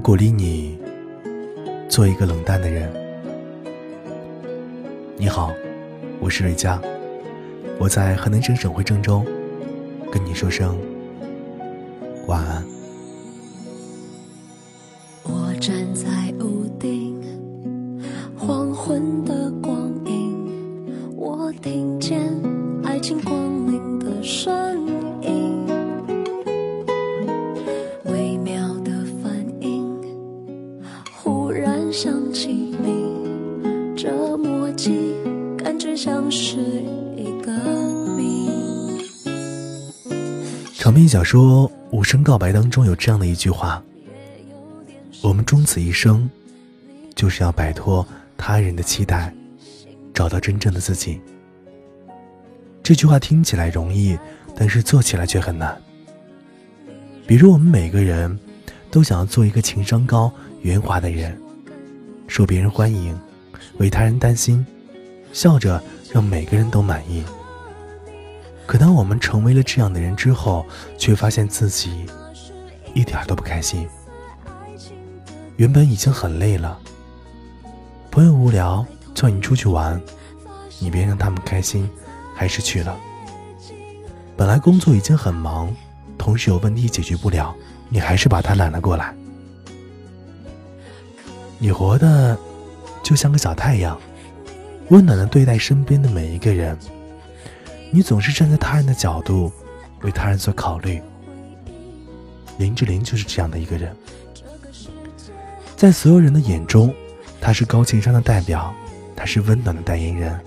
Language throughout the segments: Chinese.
鼓励你做一个冷淡的人。你好，我是瑞佳，我在河南省省会郑州，跟你说声晚安。我站在屋顶，黄昏的光影，我听见爱情光临的声音，长篇小说《无声告白》当中有这样的一句话。我们终此一生，就是要摆脱他人的期待，找到真正的自己。这句话听起来容易，但是做起来却很难。比如，我们每个人都想要做一个情商高、圆滑的人，受别人欢迎，为他人担心，笑着让每个人都满意。可当我们成为了这样的人之后，却发现自己一点都不开心。原本已经很累了，朋友无聊叫你出去玩，你别让他们开心，还是去了。本来工作已经很忙，同事有问题解决不了，你还是把他揽了过来。你活的就像个小太阳，温暖的对待身边的每一个人。你总是站在他人的角度，为他人所考虑。林志玲就是这样的一个人。在所有人的眼中，他是高情商的代表，他是温暖的代言人。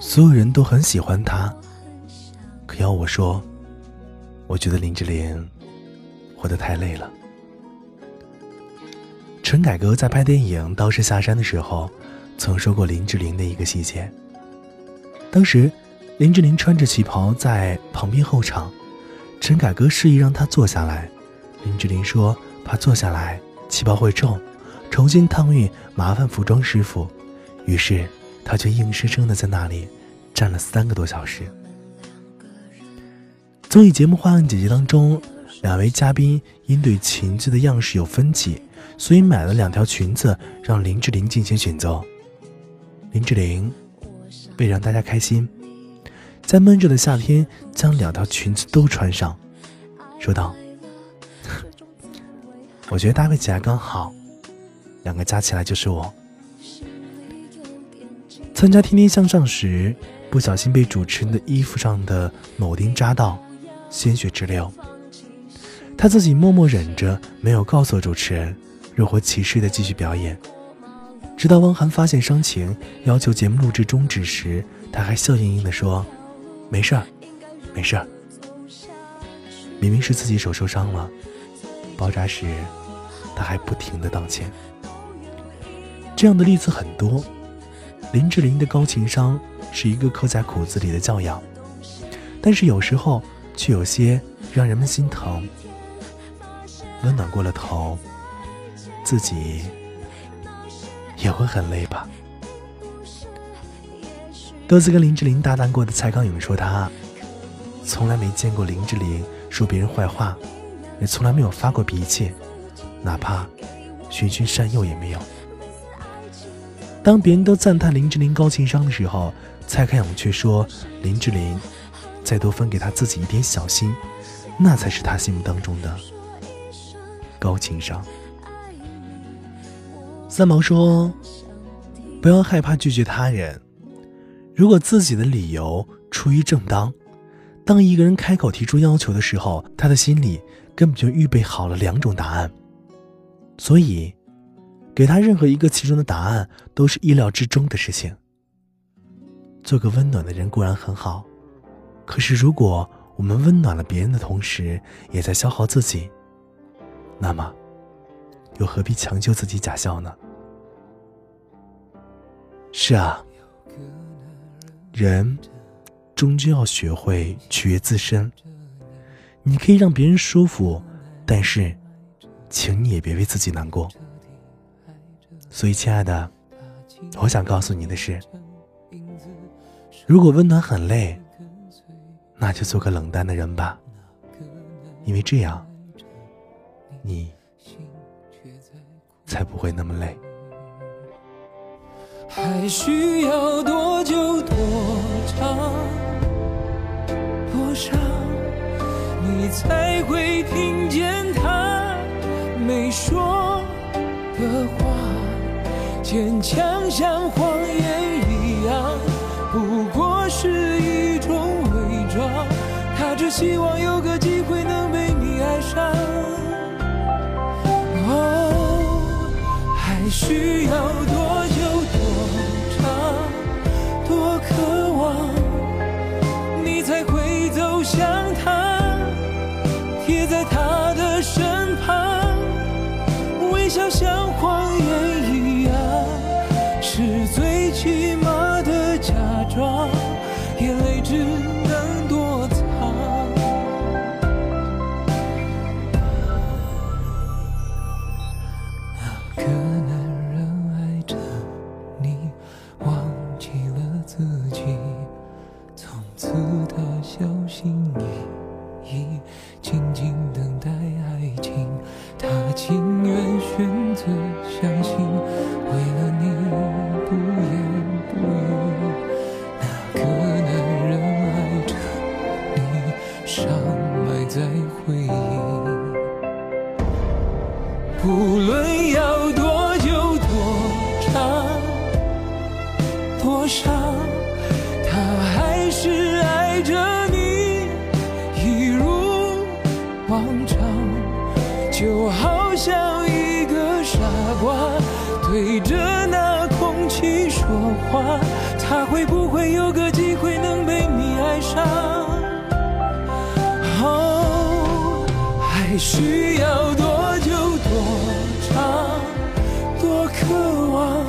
所有人都很喜欢他。可要我说，我觉得林志玲活得太累了。陈凯歌在拍电影《刀士下山》的时候，曾说过林志玲的一个细节。当时，林志玲穿着旗袍在旁边候场，陈凯歌示意让她坐下来，林志玲说怕坐下来。旗袍会皱，重新烫熨麻烦服装师傅，于是她却硬生生的在那里站了三个多小时。综艺节目《花样姐姐》当中，两位嘉宾因对裙子的样式有分歧，所以买了两条裙子让林志玲进行选择。林志玲为让大家开心，在闷热的夏天将两条裙子都穿上，说道。我觉得搭配起来刚好，两个加起来就是我。参加《天天向上》时，不小心被主持人的衣服上的铆钉扎到，鲜血直流。他自己默默忍着，没有告诉主持人，若无其事的继续表演。直到汪涵发现伤情，要求节目录制终止时，他还笑盈盈地说：“没事儿，没事儿。”明明是自己手受伤了。爆炸时，他还不停的道歉。这样的例子很多。林志玲的高情商是一个刻在骨子里的教养，但是有时候却有些让人们心疼。温暖过了头，自己也会很累吧。多次跟林志玲搭档过的蔡康永说，他从来没见过林志玲说别人坏话。也从来没有发过脾气，哪怕循循善诱也没有。当别人都赞叹林志玲高情商的时候，蔡康永却说林志玲再多分给他自己一点小心，那才是他心目当中的高情商。三毛说：“不要害怕拒绝他人，如果自己的理由出于正当，当一个人开口提出要求的时候，他的心里。”根本就预备好了两种答案，所以，给他任何一个其中的答案都是意料之中的事情。做个温暖的人固然很好，可是如果我们温暖了别人的同时，也在消耗自己，那么，又何必强求自己假笑呢？是啊，人终究要学会取悦自身。你可以让别人舒服，但是，请你也别为自己难过。所以，亲爱的，我想告诉你的是，如果温暖很累，那就做个冷淡的人吧，因为这样，你才不会那么累。还需要多久多长多少，你才会听见他没说的话？坚强像谎言一样，不过是一种伪装。他只希望需要忘对着那空气说话，他会不会有个机会能被你爱上？哦，还需要多久多长多渴望，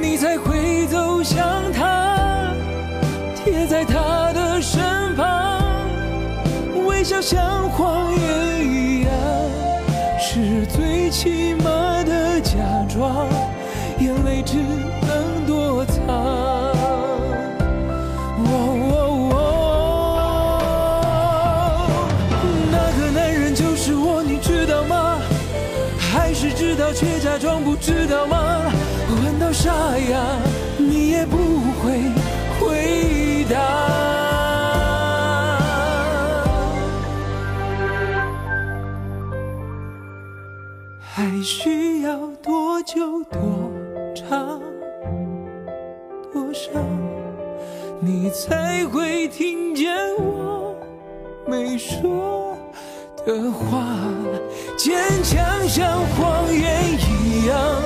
你才会走向他，贴在他的身旁，微笑像谎言一样，是最起只能躲藏。哦，那个男人就是我，你知道吗？还是知道却假装不知道吗？问到沙哑，你也不会回答。还需要多久上？你才会听见我没说的话，坚强像谎言一样，